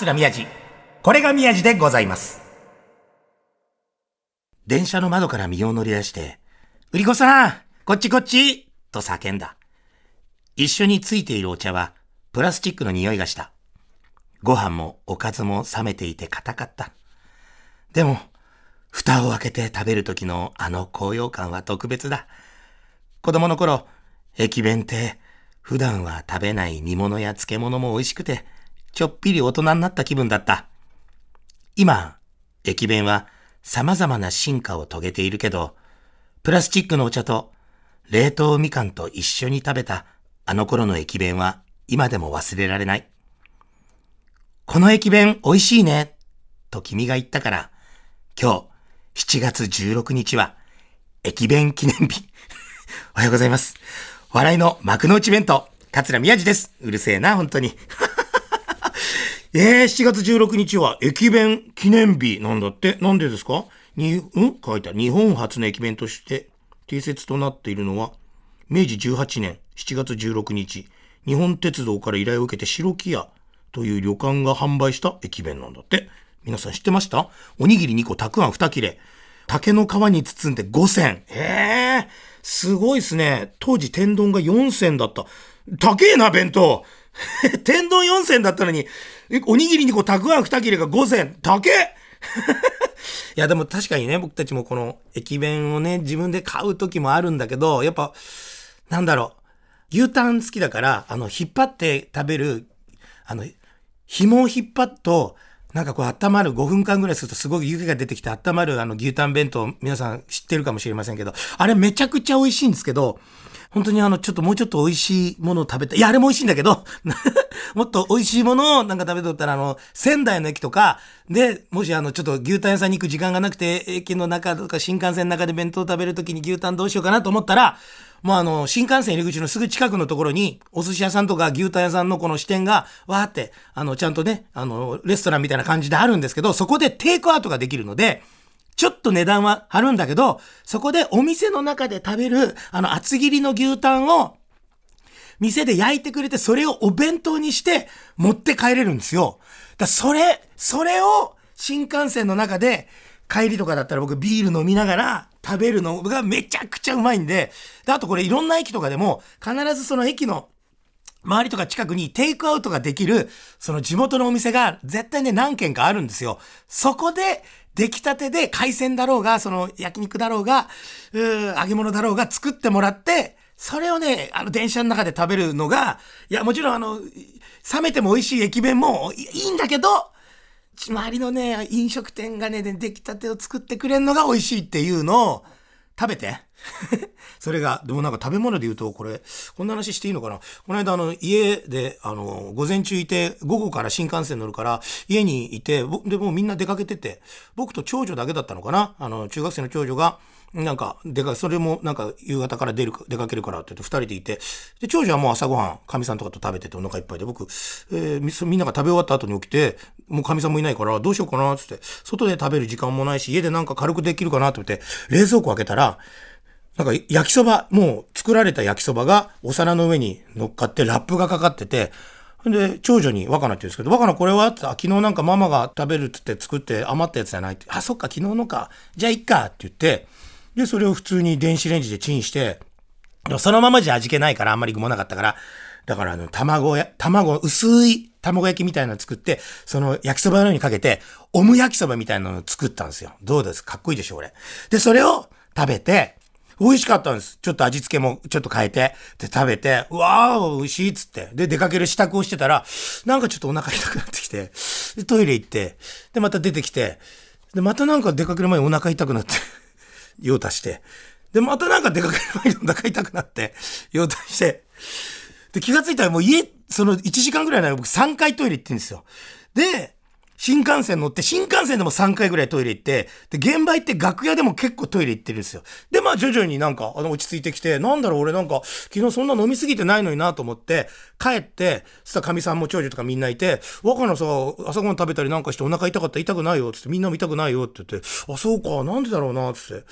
桂宮治。これが宮治でございます。電車の窓から身を乗り出して、売り子さんこっちこっちと叫んだ。一緒についているお茶は、プラスチックの匂いがした。ご飯もおかずも冷めていて硬かった。でも、蓋を開けて食べる時のあの高揚感は特別だ。子供の頃、駅弁って普段は食べない煮物や漬物も美味しくて、ちょっぴり大人になった気分だった。今、駅弁は様々な進化を遂げているけど、プラスチックのお茶と冷凍みかんと一緒に食べたあの頃の駅弁は今でも忘れられない。この駅弁美味しいね、と君が言ったから、今日7月16日は駅弁記念日。おはようございます。笑いの幕の内弁当、桂宮治です。うるせえな、本当に。えー、7月16日は駅弁記念日なんだって。なんでですか？に、うん？書いてある。日本初の駅弁として定説となっているのは、明治18年7月16日、日本鉄道から依頼を受けて白木屋という旅館が販売した駅弁なんだって。皆さん知ってました？おにぎり2個、たくあん2切れ。竹の皮に包んで5銭。ええー、すごいっすね。当時天丼が4銭だった。高えな、弁当。天丼4銭だったのに、おにぎり2個、たくあん2切れが5銭。高え いや、でも確かにね、僕たちもこの駅弁をね、自分で買う時もあるんだけど、やっぱ、なんだろう。牛タン好きだから、あの、引っ張って食べる、あの、紐を引っ張っと、なんかこう温まる5分間ぐらいするとすごく湯気が出てきて温まるあの牛タン弁当皆さん知ってるかもしれませんけど、あれめちゃくちゃ美味しいんですけど、本当にあのちょっともうちょっと美味しいものを食べたい。いや、あれも美味しいんだけど、もっと美味しいものをなんか食べとったらあの仙台の駅とかで、もしあのちょっと牛タン屋さんに行く時間がなくて駅の中とか新幹線の中で弁当食べるときに牛タンどうしようかなと思ったら、もうあの、新幹線入り口のすぐ近くのところに、お寿司屋さんとか牛タン屋さんのこの支店が、わーって、あの、ちゃんとね、あの、レストランみたいな感じであるんですけど、そこでテイクアウトができるので、ちょっと値段は張るんだけど、そこでお店の中で食べる、あの、厚切りの牛タンを、店で焼いてくれて、それをお弁当にして持って帰れるんですよ。だそれ、それを新幹線の中で、帰りとかだったら僕ビール飲みながら食べるのがめちゃくちゃうまいんで、であとこれいろんな駅とかでも必ずその駅の周りとか近くにテイクアウトができるその地元のお店が絶対ね何軒かあるんですよ。そこで出来たてで海鮮だろうが、その焼肉だろうが、う揚げ物だろうが作ってもらって、それをね、あの電車の中で食べるのが、いやもちろんあの、冷めても美味しい駅弁もいいんだけど、周りのね、飲食店がね、出来たてを作ってくれるのが美味しいっていうのを食べて。それが、でもなんか食べ物で言うと、これ、こんな話していいのかな？この間、あの、家で、あの、午前中いて、午後から新幹線乗るから、家にいて、で、もうみんな出かけてて、僕と長女だけだったのかな？あの、中学生の長女が、なんか、でか、それもなんか夕方から出る、出かけるからって言って二人でいて、で、長女はもう朝ごはん、かみさんとかと食べててお腹いっぱいで、僕、えーみんなが食べ終わった後に起きて、もうかみさんもいないから、どうしようかな、つって、外で食べる時間もないし、家でなんか軽くできるかなと思って、冷蔵庫開けたら、なんか焼きそば、もう作られた焼きそばがお皿の上に乗っかってラップがかかってて、で、長女に若菜って言うんですけど、若菜これはってあ昨日なんかママが食べるって言って作って余ったやつじゃないって。あ、そっか、昨日のか。じゃあいっかって言って、で、それを普通に電子レンジでチンして、そのままじゃ味気ないからあんまり具もなかったから、だからあの、卵や、卵、薄い卵焼きみたいなの作って、その焼きそばのようにかけて、オム焼きそばみたいなのを作ったんですよ。どうです？かっこいいでしょ、俺。で、それを食べて、美味しかったんです。ちょっと味付けもちょっと変えて、で、食べて、うわー、美味しいっつって。で、出かける支度をしてたら、なんかちょっとお腹痛くなってきて、で、トイレ行って、で、また出てきて、で、またなんか出かける前にお腹痛くなって、用足して、で、またなんか出かける前にお腹痛くなって、用足して、で、気がついたらもう家、その1時間ぐらいなら僕3回トイレ行ってるんですよ。で、新幹線乗って、新幹線でも3回ぐらいトイレ行って、で、現場行って楽屋でも結構トイレ行ってるんですよ。で、まあ徐々になんか、あの、落ち着いてきて、なんだろう、俺なんか、昨日そんな飲みすぎてないのになと思って、帰って、そしたら神さんも長女とかみんないて、若菜さ、朝ごはん食べたりなんかしてお腹痛かった痛くないよ、つって、みんなも痛くないよって言って、あ、そうか、なんでだろうな、つって。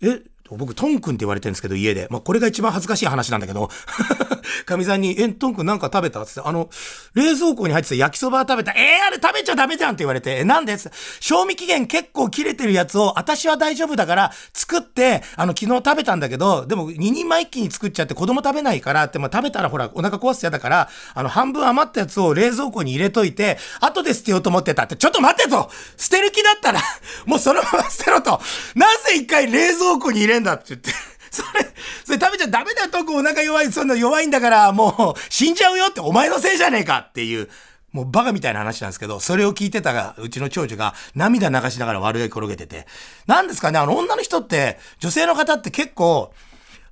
え、僕、トン君って言われてるんですけど、家で。まあ、これが一番恥ずかしい話なんだけど、かみさんに、え、トン君なんか食べた？ってあの、冷蔵庫に入ってた焼きそば食べた。えー、あれ食べちゃダメじゃんって言われて、え、なんで？賞味期限結構切れてるやつを、私は大丈夫だから、作って、あの、昨日食べたんだけど、でも、2人前一気に作っちゃって子供食べないからって、まあ、食べたらほら、お腹壊すやだから、あの、半分余ったやつを冷蔵庫に入れといて、後で捨てようと思ってたって、ちょっと待ってと。捨てる気だったら、もうそのまま捨てろと。なぜ一回冷蔵庫に入れんだって言って。それ、それ食べちゃダメだよ、トクお腹弱い、そんな弱いんだから、もう 死んじゃうよってお前のせいじゃねえかっていう、もうバカみたいな話なんですけど、それを聞いてたが、うちの長女が涙流しながら悪い転げてて。なんですかね、あの女の人って、女性の方って結構、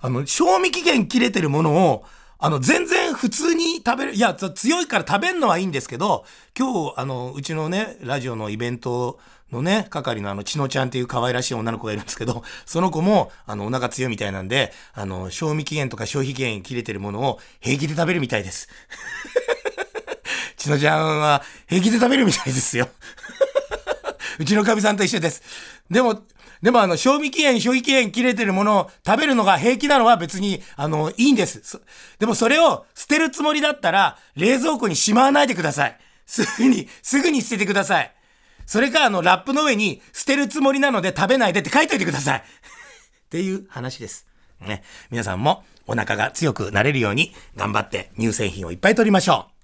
あの、賞味期限切れてるものを、あの、全然普通に食べる、いや、強いから食べるのはいいんですけど、今日、あの、うちのね、ラジオのイベントのね、係のあの、ちのちゃんっていう可愛らしい女の子がいるんですけど、その子も、あの、お腹強いみたいなんで、あの、賞味期限とか消費期限切れてるものを平気で食べるみたいです。ちのちゃんは平気で食べるみたいですよ。うちのかみさんと一緒です。でも、でもあの、賞味期限、消費期限切れてるものを食べるのが平気なのは別に、あの、いいんです。でもそれを捨てるつもりだったら、冷蔵庫にしまわないでください。すぐに、すぐに捨ててください。それか、あの、ラップの上に捨てるつもりなので食べないでって書いといてください。っていう話です。ね。皆さんもお腹が強くなれるように頑張って乳製品をいっぱい取りましょう。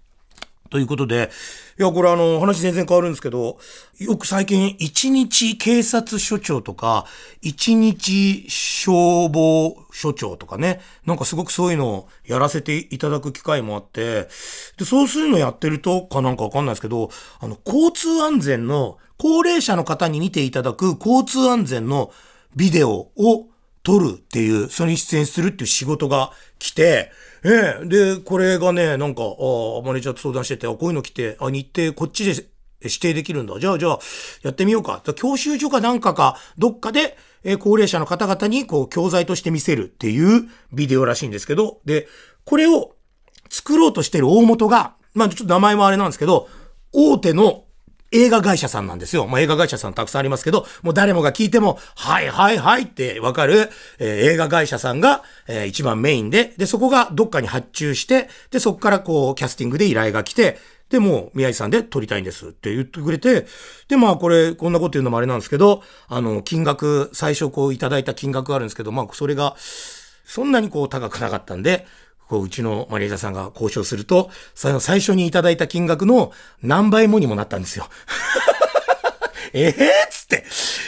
ということで、いや、これあの、話全然変わるんですけど、よく最近、一日警察署長とか、一日消防署長とかね、なんかすごくそういうのをやらせていただく機会もあって、で、そうするのやってるとかなんかわかんないですけど、あの、交通安全の、高齢者の方に見ていただく交通安全のビデオを撮るっていう、それに出演するっていう仕事が来て、ええ、で、これがね、なんか、あマネージャーと相談してて、あ、こういうの来て、あ、日程こっちで指定できるんだ。じゃあ、じゃあ、やってみようか。教習所かなんかか、どっかで、え高齢者の方々に、こう、教材として見せるっていうビデオらしいんですけど、で、これを作ろうとしてる大元が、まあ、ちょっと名前もあれなんですけど、大手の映画会社さんなんですよ。まあ、映画会社さんたくさんありますけど、もう誰もが聞いても、はいはいはいってわかる、えー、映画会社さんが、えー、一番メインで、で、そこがどっかに発注して、で、そこからこう、キャスティングで依頼が来て、で、もう、宮治さんで撮りたいんですって言ってくれて、で、まあ、これ、こんなこと言うのもあれなんですけど、あの、金額、最初こういただいた金額があるんですけど、まあ、それが、そんなにこう高くなかったんで、こう、うちのマネージャーさんが交渉すると、その最初にいただいた金額の何倍もにもなったんですよ。え えー、つって、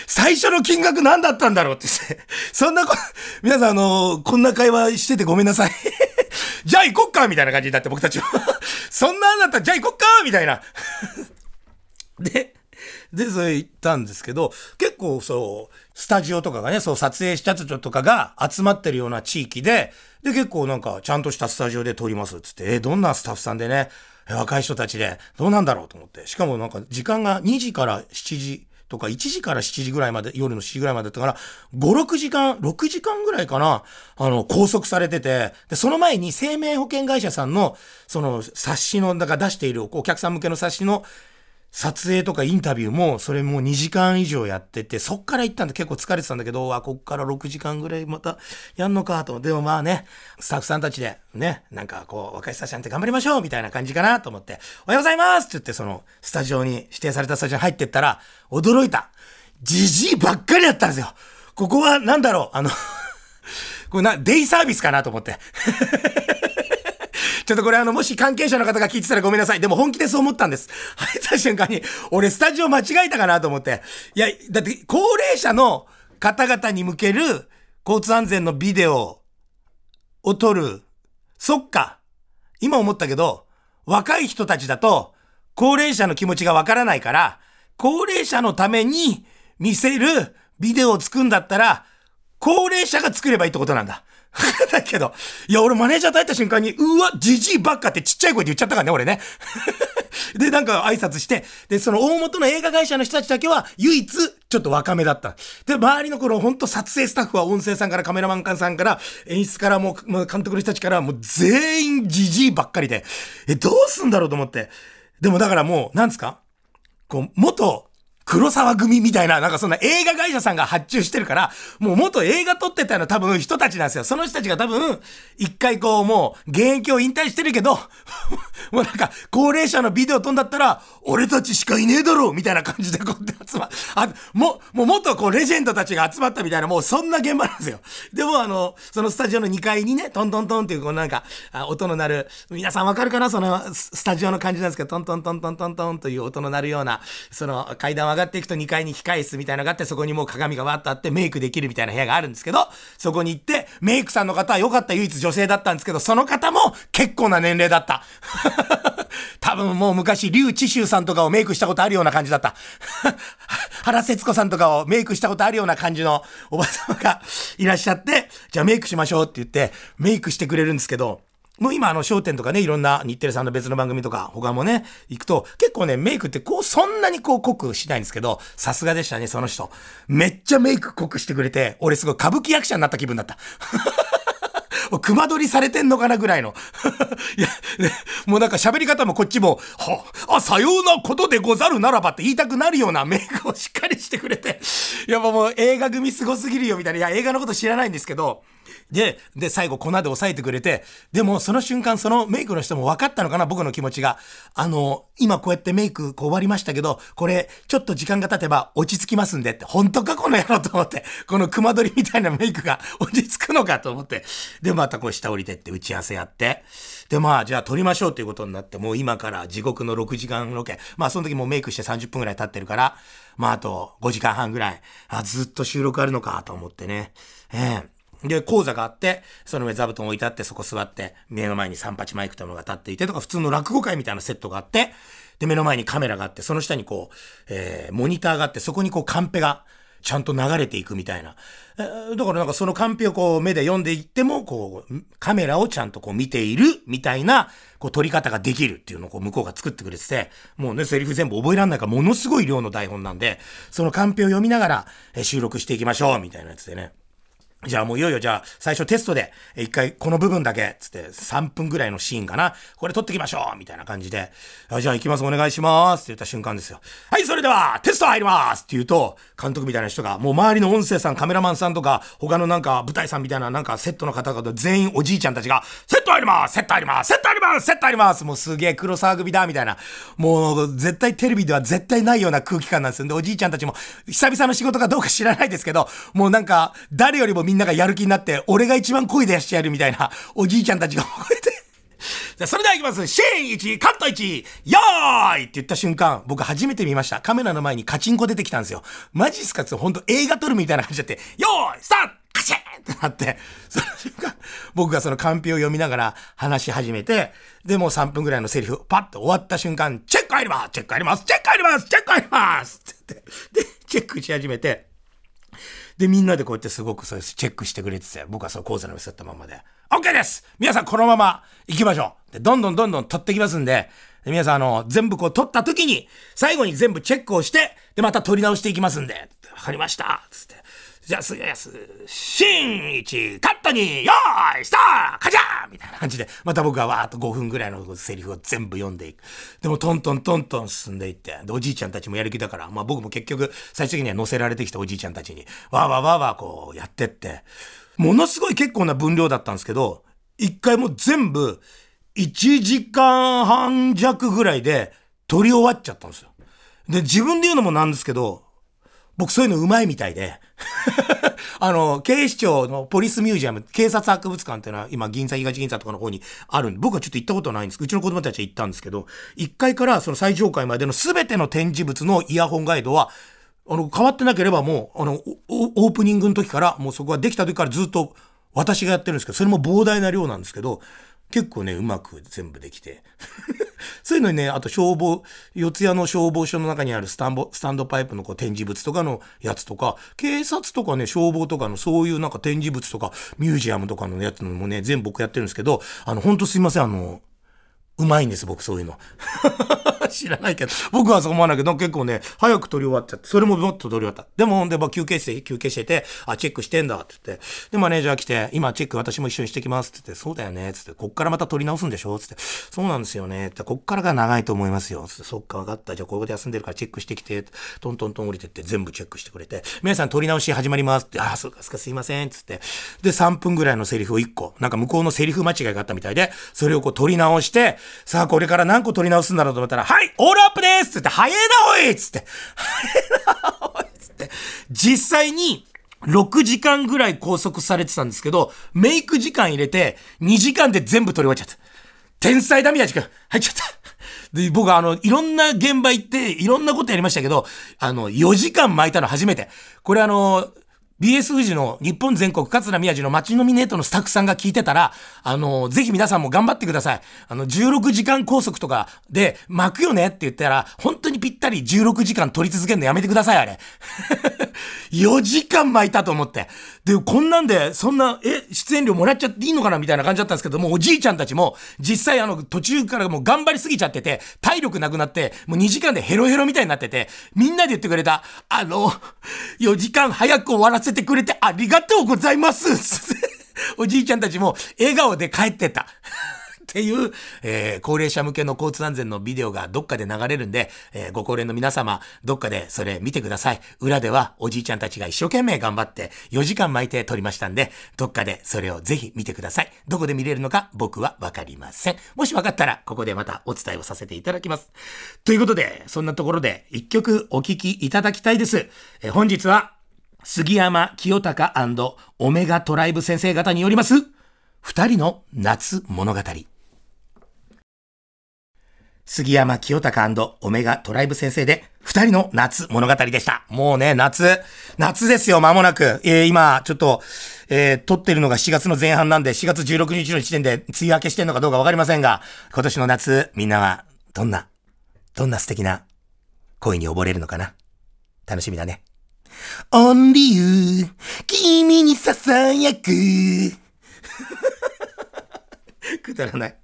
最初の金額何だったんだろうって、そんなこ、皆さんあの、こんな会話しててごめんなさい。じゃあ行こっかみたいな感じになって僕たちは。そんなんだったらじゃあ行こっかみたいな。で、で、それ行ったんですけど、結構そう、スタジオとかがね、そう撮影した人とかが集まってるような地域で、で、結構なんか、ちゃんとしたスタジオで撮りますっつって、えどんなスタッフさんでね、若い人たちで、どうなんだろうと思って。しかもなんか、時間が2時から7時とか、1時から7時ぐらいまで、夜の7時ぐらいまでだったから、5、6時間、6時間ぐらいかな、あの、拘束されてて、で、その前に生命保険会社さんの、その、冊子の、だから出しているお客さん向けの冊子の、撮影とかインタビューも、それもう2時間以上やってて、そっから行ったんで結構疲れてたんだけど、あ、こっから6時間ぐらいまたやんのかと。でもまあね、スタッフさんたちで、ね、なんかこう、若いスタッフさんって頑張りましょうみたいな感じかなと思って、おはようございますって言って、その、スタジオに、指定されたスタジオに入ってったら、驚いた。じじいばっかりやったんですよ。ここは、なんだろう、あの これな、デイサービスかなと思って。ちょっとこれあの、もし関係者の方が聞いてたらごめんなさい。でも本気でそう思ったんです。入った瞬間に、俺スタジオ間違えたかなと思って。いや、だって高齢者の方々に向ける交通安全のビデオを撮る。そっか。今思ったけど、若い人たちだと、高齢者の気持ちがわからないから、高齢者のために見せるビデオを作るんだったら、高齢者が作ればいいってことなんだ。だけど、いや、俺マネージャーと会った瞬間に、うわ、じじいばっかってちっちゃい声で言っちゃったからね、俺ね。で、なんか挨拶して、で、その大元の映画会社の人たちだけは、唯一、ちょっと若めだった。で、周りの頃、ほんと撮影スタッフは音声さんからカメラマンさんから、演出からもう、もう監督の人たちから、もう全員じじいばっかりで、え、どうすんだろうと思って。でもだからもう、なんですか？こう、元黒沢組みたいな、なんかそんな映画会社さんが発注してるから、もう元映画撮ってたような多分人たちなんですよ。その人たちが多分、一回こうもう、現役を引退してるけど、もうなんか、高齢者のビデオ撮んだったら、俺たちしかいねえだろみたいな感じでこうやって集ま、あ、も、もう元こうレジェンドたちが集まったみたいな、もうそんな現場なんですよ。でもあの、そのスタジオの2階にね、トントントンっていうこうなんか、音の鳴る、皆さんわかるかな？そのスタジオの感じなんですけど、トントントントントントンという音の鳴るような、その階段は上がっていくと2階に控え室みたいなのがあって、そこにもう鏡がわっとあってメイクできるみたいな部屋があるんですけど、そこに行って、メイクさんの方は良かった唯一女性だったんですけど、その方も結構な年齢だった。多分もう昔、竜智秀さんとかをメイクしたことあるような感じだった。原節子さんとかをメイクしたことあるような感じのおば様がいらっしゃって、じゃあメイクしましょうって言って、メイクしてくれるんですけど、もう今あの、商店とかね、いろんな日テレさんの別の番組とか、他もね、行くと、結構ね、メイクってこう、そんなにこう、濃くしないんですけど、さすがでしたね、その人。めっちゃメイク濃くしてくれて、俺すごい歌舞伎役者になった気分だった。熊取りされてんのかなぐらいの。いや、ね、もうなんか喋り方もこっちも、は、あ、さようなことでござるならばって言いたくなるようなメイクをしっかりしてくれて、いやもう映画組すごすぎるよみたいな、いや映画のこと知らないんですけど、で、で、最後粉で押さえてくれて、でもその瞬間そのメイクの人も分かったのかな僕の気持ちが。あの、今こうやってメイクこう終わりましたけど、これちょっと時間が経てば落ち着きますんでって、本当かこの野郎と思って、この熊取りみたいなメイクが落ち着くのかと思って、で、またこう下降りてって打ち合わせやって、で、まあ、じゃあ撮りましょうっていうことになって、もう今から地獄の6時間ロケ。まあ、その時もうメイクして30分ぐらい経ってるから、まあ、あと5時間半ぐらい、あ、ずっと収録あるのかと思ってね。ええで、講座があって、その上座布団置いてあって、そこ座って、目の前に三八マイクというのが立っていてとか、普通の落語会みたいなセットがあって、で、目の前にカメラがあって、その下にこう、えー、モニターがあって、そこにこうカンペが、ちゃんと流れていくみたいな。えー、だからなんかそのカンペをこう目で読んでいっても、こう、カメラをちゃんとこう見ているみたいな、こう撮り方ができるっていうのをこう向こうが作ってくれてて、もうね、セリフ全部覚えらんないからものすごい量の台本なんで、そのカンペを読みながら、収録していきましょうみたいなやつでね。じゃあもういよいよじゃあ最初テストで一回この部分だけつって3分ぐらいのシーンかな。これ撮ってきましょうみたいな感じで。じゃあ行きますお願いしますって言った瞬間ですよ。はいそれではテスト入りますって言うと監督みたいな人がもう周りの音声さんカメラマンさんとか他のなんか舞台さんみたいななんかセットの方々全員おじいちゃんたちがセット入りますセット入りますセット入りますセット入りますもうすげえ黒沢組だみたいな。もう絶対テレビでは絶対ないような空気感なんですよ。でおじいちゃんたちも久々の仕事かどうか知らないですけどもうなんか誰よりもみんながやる気になって、俺が一番声出してやるみたいな、おじいちゃんたちが覚えて。じゃそれでは行きます。シーン1、カット1、よーいって言った瞬間、僕初めて見ました。カメラの前にカチンコ出てきたんですよ。マジっすかってほんと映画撮るみたいな感じでって、よーい、スタートチンってなって、その瞬間、僕がそのカンペを読みながら話し始めて、で、もう3分ぐらいのセリフ、パッと終わった瞬間、チェック入りますチェック入りますチェック入りますチェック入りますって言って、で、チェックし始めて、で、みんなでこうやってすごくそうです。チェックしてくれてて、僕はその講座の上座ったままで、OK です皆さんこのまま行きましょうで、どんどんどんどん取ってきますんで、で皆さんあの、全部こう取った時に、最後に全部チェックをして、で、また取り直していきますんで、わかりましたつって。じゃあ、すげえす、シーン1、カット2、よーい、スタートカチャー。みたいな感じで、また僕はわー。っと5分ぐらいのセリフを全部読んでいく。でも、トントントントン進んでいって、で、おじいちゃんたちもやる気だから、まあ僕も結局、最終的には乗せられてきたおじいちゃんたちに、わー。わー。わーわー。こうやってって、ものすごい結構な分量だったんですけど、一回も全部、1時間半弱ぐらいで撮り終わっちゃったんですよ。で、自分で言うのもなんですけど、僕そういうのうまいみたいで あの、警視庁のポリスミュージアム、警察博物館っていうのは今銀座東銀座とかの方にあるんで、僕はちょっと行ったことないんです。うちの子供たちは行ったんですけど、1階からその最上階までの全ての展示物のイヤホンガイドは、あの、変わってなければもう、あの、オープニングの時から、もうそこができた時からずっと私がやってるんですけど、それも膨大な量なんですけど、結構ね、うまく全部できて。そういうのにね、あと消防、四谷の消防署の中にあるスタンボ、スタンドパイプのこう展示物とかのやつとか、警察とかね、消防とかのそういうなんか展示物とか、ミュージアムとかのやつのもね、全部僕やってるんですけど、あの、ほんとすいません、あの、うまいんです、僕そういうの。知らないけど。僕はそう思わないけど、結構ね、早く撮り終わっちゃって、それももっと撮り終わった。でも、でも休憩して、休憩してて、あ、チェックしてんだって言って、で、マネージャー来て、今チェック私も一緒にしてきますって言って、そうだよね、つって、こっからまた撮り直すんでしょつって、そうなんですよね、って、こっからが長いと思いますよ。つって、そっか、分かった。じゃあここで休んでるからチェックしてきて、トントントン降りてって全部チェックしてくれて、皆さん撮り直し始まりますって、あ、そうか、すいません、つって。で、3分ぐらいのセリフを1個、なんか向こうのセリフ間違いがあったみたいで、それをこう撮り直して、さあこれから何個撮り直すんだろうと思ったら、はい、オールアップですつって、早えなおいつって、早えなおいつって、実際に、6時間ぐらい拘束されてたんですけど、メイク時間入れて、2時間で全部撮り終わっちゃった。天才だ宮地君、入っちゃった。で、僕あの、いろんな現場行って、いろんなことやりましたけど、あの、4時間巻いたの初めて。これあの、BS 富士の日本全国桂宮治の街ノミネートのスタッフさんが聞いてたら、あの、ぜひ皆さんも頑張ってください。あの、16時間拘束とかで巻くよねって言ったら、本当にぴったり16時間取り続けるのやめてください、あれ。4時間巻いたと思って。で、こんなんで、そんな、え、出演料もらっちゃっていいのかなみたいな感じだったんですけども、おじいちゃんたちも、実際あの、途中からもう頑張りすぎちゃってて、体力なくなって、もう2時間でヘロヘロみたいになってて、みんなで言ってくれた、あの、4時間早く終わらせてくれてありがとうございます おじいちゃんたちも笑顔で帰ってた。っていう、えー、高齢者向けの交通安全のビデオがどっかで流れるんで、えー、ご高齢の皆様、どっかでそれ見てください。裏ではおじいちゃんたちが一生懸命頑張って4時間巻いて撮りましたんで、どっかでそれをぜひ見てください。どこで見れるのか僕はわかりません。もしわかったら、ここでまたお伝えをさせていただきます。ということで、そんなところで一曲お聴きいただきたいです。えー、本日は杉山清隆オメガトライブ先生方によります、二人の夏物語。杉山清隆オメガトライブ先生で、二人の夏物語でした。もうね、夏、夏ですよ、間もなく。えー、今、ちょっと、えー、撮ってるのが7月の前半なんで、4月16日の時点で梅雨明けしてんのかどうかわかりませんが、今年の夏、みんなは、どんな、どんな素敵な恋に溺れるのかな？楽しみだね。only you 君に囁く くだらない。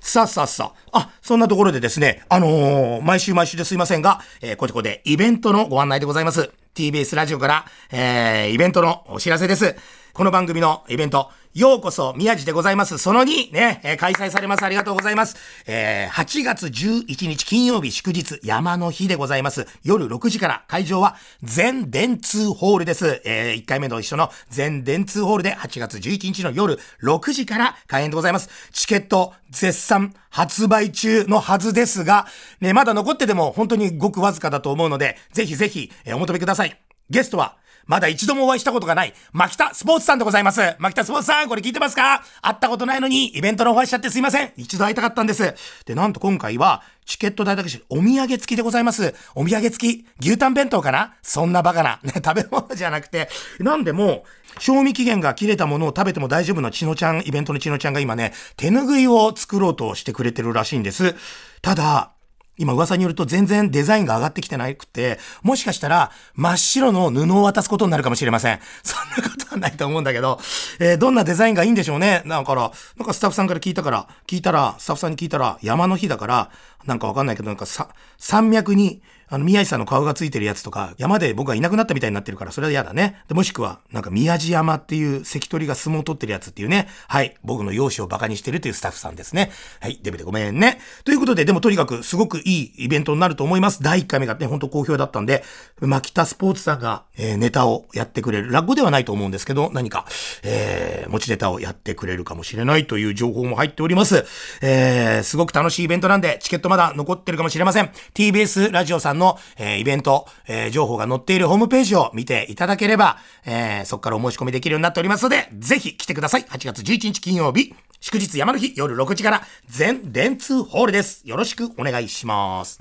さあさあさあ。あ、そんなところでですね、あのー、毎週毎週ですいませんが、えー、こちこでイベントのご案内でございます。TBS ラジオから、えー、イベントのお知らせです。この番組のイベント、ようこそ宮地でございます。その2、ね、えー、開催されます。ありがとうございます。えー、8月11日金曜日祝日山の日でございます。夜6時から会場は全電通ホールです。えー、1回目と一緒の全電通ホールで8月11日の夜6時から開演でございます。チケット絶賛発売中のはずですが、ね、まだ残ってても本当にごくわずかだと思うので、ぜひぜひ、え、お求めください。ゲストは、まだ一度もお会いしたことがない、牧田スポーツさんでございます。牧田スポーツさん、これ聞いてますか？会ったことないのに、イベントのお会いしちゃってすいません。一度会いたかったんです。で、なんと今回は、チケット代だけし、お土産付きでございます。お土産付き、牛タン弁当かな？そんなバカな。ね、食べ物じゃなくて、なんでも、賞味期限が切れたものを食べても大丈夫なちのちゃん、イベントのちのちゃんが今ね、手拭いを作ろうとしてくれてるらしいんです。ただ、今噂によると全然デザインが上がってきてなくて、もしかしたら真っ白の布を渡すことになるかもしれません。そんなことはないと思うんだけど、えー、どんなデザインがいいんでしょうね。だから、なんかスタッフさんから聞いたから、聞いたら、スタッフさんに聞いたら、山の日だから、なんかわかんないけど、なんかさ、山脈にあの、宮治さんの顔がついてるやつとか、山で僕がいなくなったみたいになってるから、それは嫌だね。で、もしくは、なんか宮地山っていう関取が相撲を取ってるやつっていうね。はい。僕の容姿を馬鹿にしてるというスタッフさんですね。はい。デブでごめんね。ということで、でもとにかくすごくいいイベントになると思います。第1回目がね、ほんと好評だったんで、牧田スポーツさんが、えー、ネタをやってくれる。落語ではないと思うんですけど、何か、えー、持ちネタをやってくれるかもしれないという情報も入っております。えー、すごく楽しいイベントなんで、チケットまだ残ってるかもしれません。TBS ラジオさんの、えー、イベントント、えー、情報が載っているホームページを見ていただければ、えー、そこからお申し込みできるようになっておりますので、ぜひ来てください。8月11日金曜日、祝日山の日夜6時から全電通ホールです。よろしくお願いします。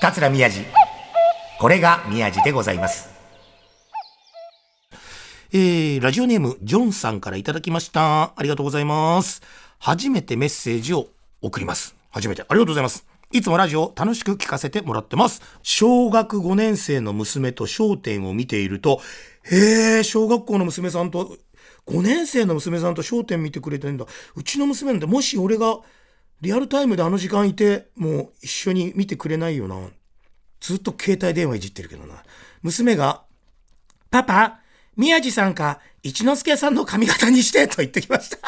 桂宮治。これが宮治でございます。えー、ラジオネーム、ジョンさんからいただきました。ありがとうございます。初めてメッセージを送ります。初めて。ありがとうございます。いつもラジオ楽しく聞かせてもらってます。小学5年生の娘と焦点を見ていると、へえ、小学校の娘さんと、5年生の娘さんと焦点見てくれてんだ。うちの娘なんて、もし俺がリアルタイムであの時間いて、もう一緒に見てくれないよな。ずっと携帯電話いじってるけどな。娘が、パパ、宮地さんか一之輔さんの髪型にしてと言ってきました。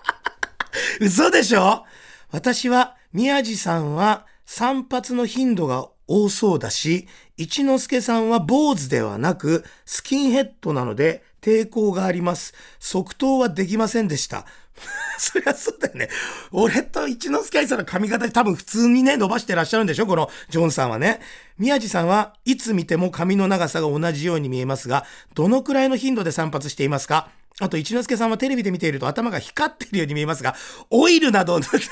嘘でしょ？私は宮地さんは散髪の頻度が多そうだし、一之輔さんは坊主ではなくスキンヘッドなので抵抗があります。即答はできませんでした。そりゃそうだよね。俺と一之輔さんの髪型多分普通にね、伸ばしてらっしゃるんでしょ？このジョンさんはね。宮地さんはいつ見ても髪の長さが同じように見えますが、どのくらいの頻度で散髪していますか？あと、一之輔さんはテレビで見ていると頭が光っているように見えますが、オイルなどを塗って。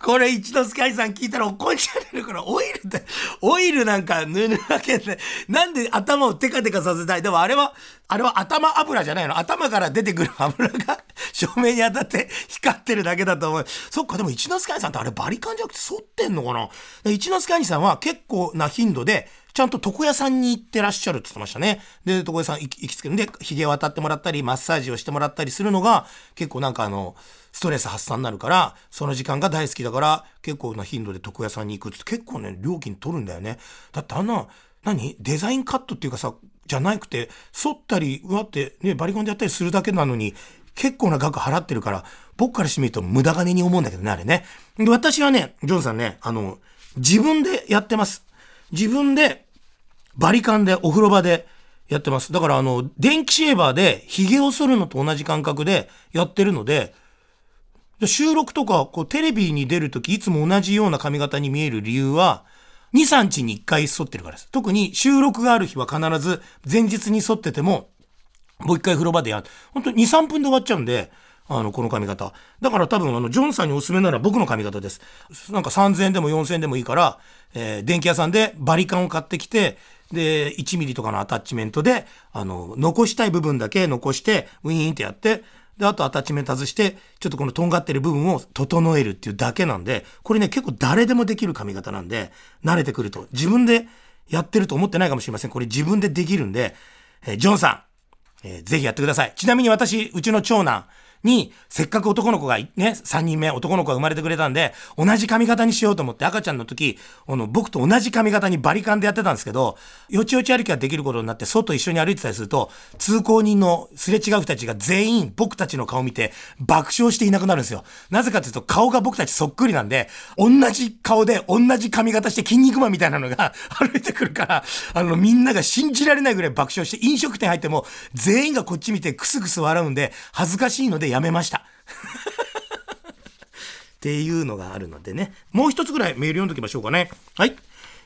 これ一之輔愛さん聞いたら怒っちゃうから、オイルって、オイルなんか塗るわけで、なんで頭をテカテカさせたい？でもあれは、あれは頭油じゃないの。頭から出てくる油が照明に当たって光ってるだけだと思う。そっか、でも一之輔愛さんってあれバリカンじゃなくて剃ってんのかな？一之輔兄さんは結構な頻度で、ちゃんと床屋さんに行ってらっしゃるって言ってましたね。で、床屋さん行きつけるんで、髭渡ってもらったり、マッサージをしてもらったりするのが、結構なんかあの、ストレス発散になるから、その時間が大好きだから、結構な頻度で床屋さんに行くって結構ね、料金取るんだよね。だってあんな、何？デザインカットっていうかさ、じゃなくて、反ったり、うわってね、バリコンでやったりするだけなのに、結構な額払ってるから、僕からしてみると無駄金に思うんだけどね、あれね。で、私はね、ジョンさんね、あの、自分でやってます。自分でバリカンでお風呂場でやってます。だからあの、電気シェーバーで髭を剃るのと同じ感覚でやってるので、収録とかこうテレビに出るときいつも同じような髪型に見える理由は、2、3日に1回剃ってるからです。特に収録がある日は必ず前日に剃ってても、もう一回風呂場でやる。本当に2、3分で終わっちゃうんで、あの、この髪型。だから多分、あの、ジョンさんにおすすめなら僕の髪型です。なんか3000円でも4000円でもいいから、えー、電気屋さんでバリカンを買ってきて、で、1ミリとかのアタッチメントで、あの、残したい部分だけ残して、ウィーンってやって、で、あとアタッチメント外して、ちょっとこのとんがってる部分を整えるっていうだけなんで、これね、結構誰でもできる髪型なんで、慣れてくると。自分でやってると思ってないかもしれません。これ自分でできるんで、えー、ジョンさん、えー、ぜひやってください。ちなみに私、うちの長男、に、せっかく男の子がね、3人目男の子が生まれてくれたんで、同じ髪型にしようと思って赤ちゃんの時、あの、僕と同じ髪型にバリカンでやってたんですけど、よちよち歩きができることになって、外一緒に歩いてたりすると、通行人のすれ違う人たちが全員僕たちの顔見て爆笑していなくなるんですよ。なぜかというと、顔が僕たちそっくりなんで、同じ顔で同じ髪型して筋肉マンみたいなのが 歩いてくるから、あの、みんなが信じられないぐらい爆笑して、飲食店入っても全員がこっち見てクスクス笑うんで、恥ずかしいのでやめました。っていうのがあるのでね。もう一つぐらいメール読んどきましょうかね。はい。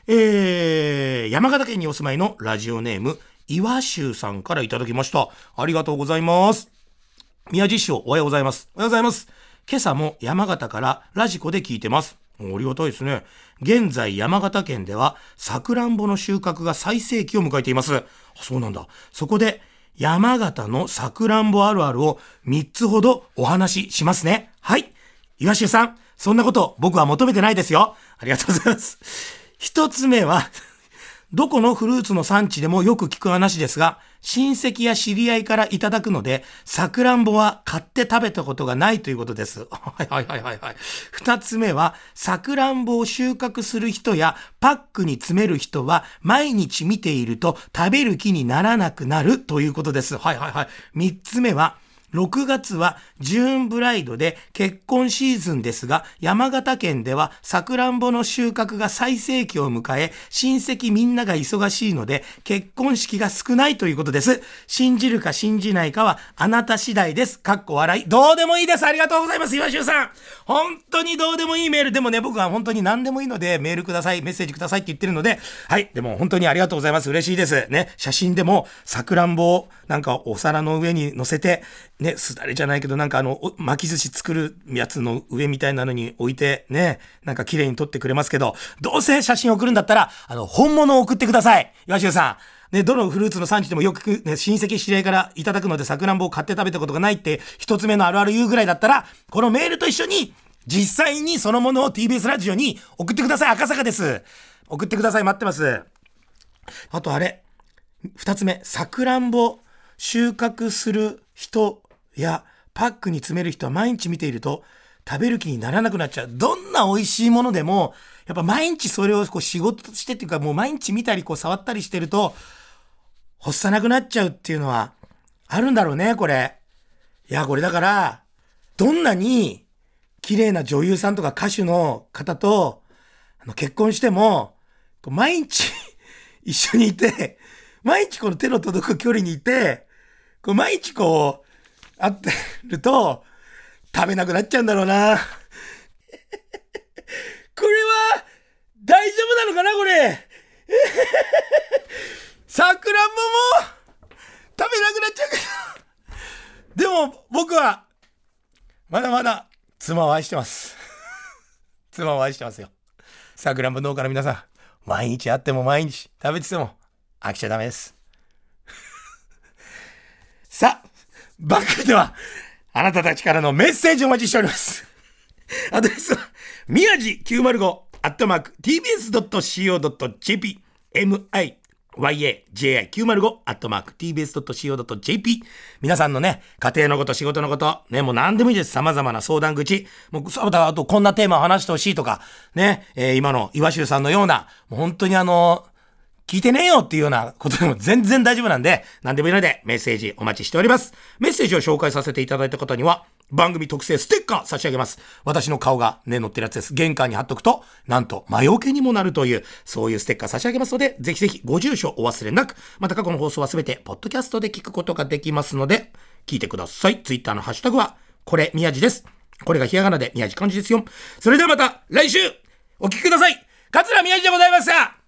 えー、山形県にお住まいのラジオネーム、岩州さんからいただきました。ありがとうございます。宮地師匠、おはようございます。おはようございます。今朝も山形からラジコで聞いてます。ありがたいですね。現在山形県では、さくらんぼの収穫が最盛期を迎えています。あそうなんだ。そこで、山形のさくらんぼあるあるを3つほどお話ししますね。はい。岩州さん、そんなこと僕は求めてないですよ。ありがとうございます。1つ目はどこのフルーツの産地でもよく聞く話ですが、親戚や知り合いからいただくので、さくらんぼは買って食べたことがないということです。はいはいはいはい。二つ目は、さくらんぼを収穫する人やパックに詰める人は毎日見ていると食べる気にならなくなるということです。はいはいはい。三つ目は、6月はジューンブライドで結婚シーズンですが、山形県ではさくらんぼの収穫が最盛期を迎え、親戚みんなが忙しいので、結婚式が少ないということです。信じるか信じないかはあなた次第です。かっこ笑い。どうでもいいです。ありがとうございます。岩修さん。本当にどうでもいいメール。でもね、僕は本当に何でもいいので、メールください、メッセージくださいって言ってるので、はい。でも本当にありがとうございます。嬉しいです。ね。写真でも、さくらんぼをなんかお皿の上に乗せて、ね、すだれじゃないけど、なんかあの、巻き寿司作るやつの上みたいなのに置いて、ね、なんか綺麗に撮ってくれますけど、どうせ写真送るんだったら、あの、本物を送ってください。岩州さん。ね、どのフルーツの産地でもよく、ね、親戚知り合いからいただくので、さくらんぼを買って食べたことがないって、一つ目のあるある言うぐらいだったら、このメールと一緒に、実際にそのものを TBS ラジオに送ってください。赤坂です。送ってください。待ってます。あとあれ。二つ目、さくらんぼ収穫する人いやパックに詰める人は毎日見ていると食べる気にならなくなっちゃう。どんな美味しいものでも、やっぱ毎日それをこう仕事としてっていうかもう毎日見たりこう触ったりしてると、欲さなくなっちゃうっていうのはあるんだろうね、これ。いや、これだから、どんなに綺麗な女優さんとか歌手の方とあの結婚しても、毎日一緒にいて、毎日この手の届く距離にいて、こう毎日こう、会ってると、食べなくなっちゃうんだろうな。これは、大丈夫なのかなこれ。さくらんぼも、食べなくなっちゃうけど。でも、僕は、まだまだ、妻を愛してます。妻を愛してますよ。さくらんぼ農家の皆さん、毎日会っても毎日食べてても飽きちゃダメです。さあ、番組では、あなたたちからのメッセージをお待ちしております。アドレスは、宮地905アットマーク tbs.co.jp miyaji905 アットマーク tbs.co.jp 皆さんのね、家庭のこと、仕事のこと、ね、もう何でもいいです。様々な相談口。もう、そうだ、あとこんなテーマを話してほしいとか、ね、えー、今の岩州さんのような、もう本当にあの聞いてねえよっていうようなことでも全然大丈夫なんで、何でもいいのでメッセージお待ちしております。メッセージを紹介させていただいた方には、番組特製ステッカー差し上げます。私の顔がね、載ってるやつです。玄関に貼っとくと、なんと、魔除けにもなるという、そういうステッカー差し上げますので、ぜひぜひご住所お忘れなく、また過去の放送はすべて、ポッドキャストで聞くことができますので、聞いてください。ツイッターのハッシュタグは、これ、宮地です。これがひらがなで宮地漢字ですよ。それではまた、来週、お聞きください。桂宮地でございました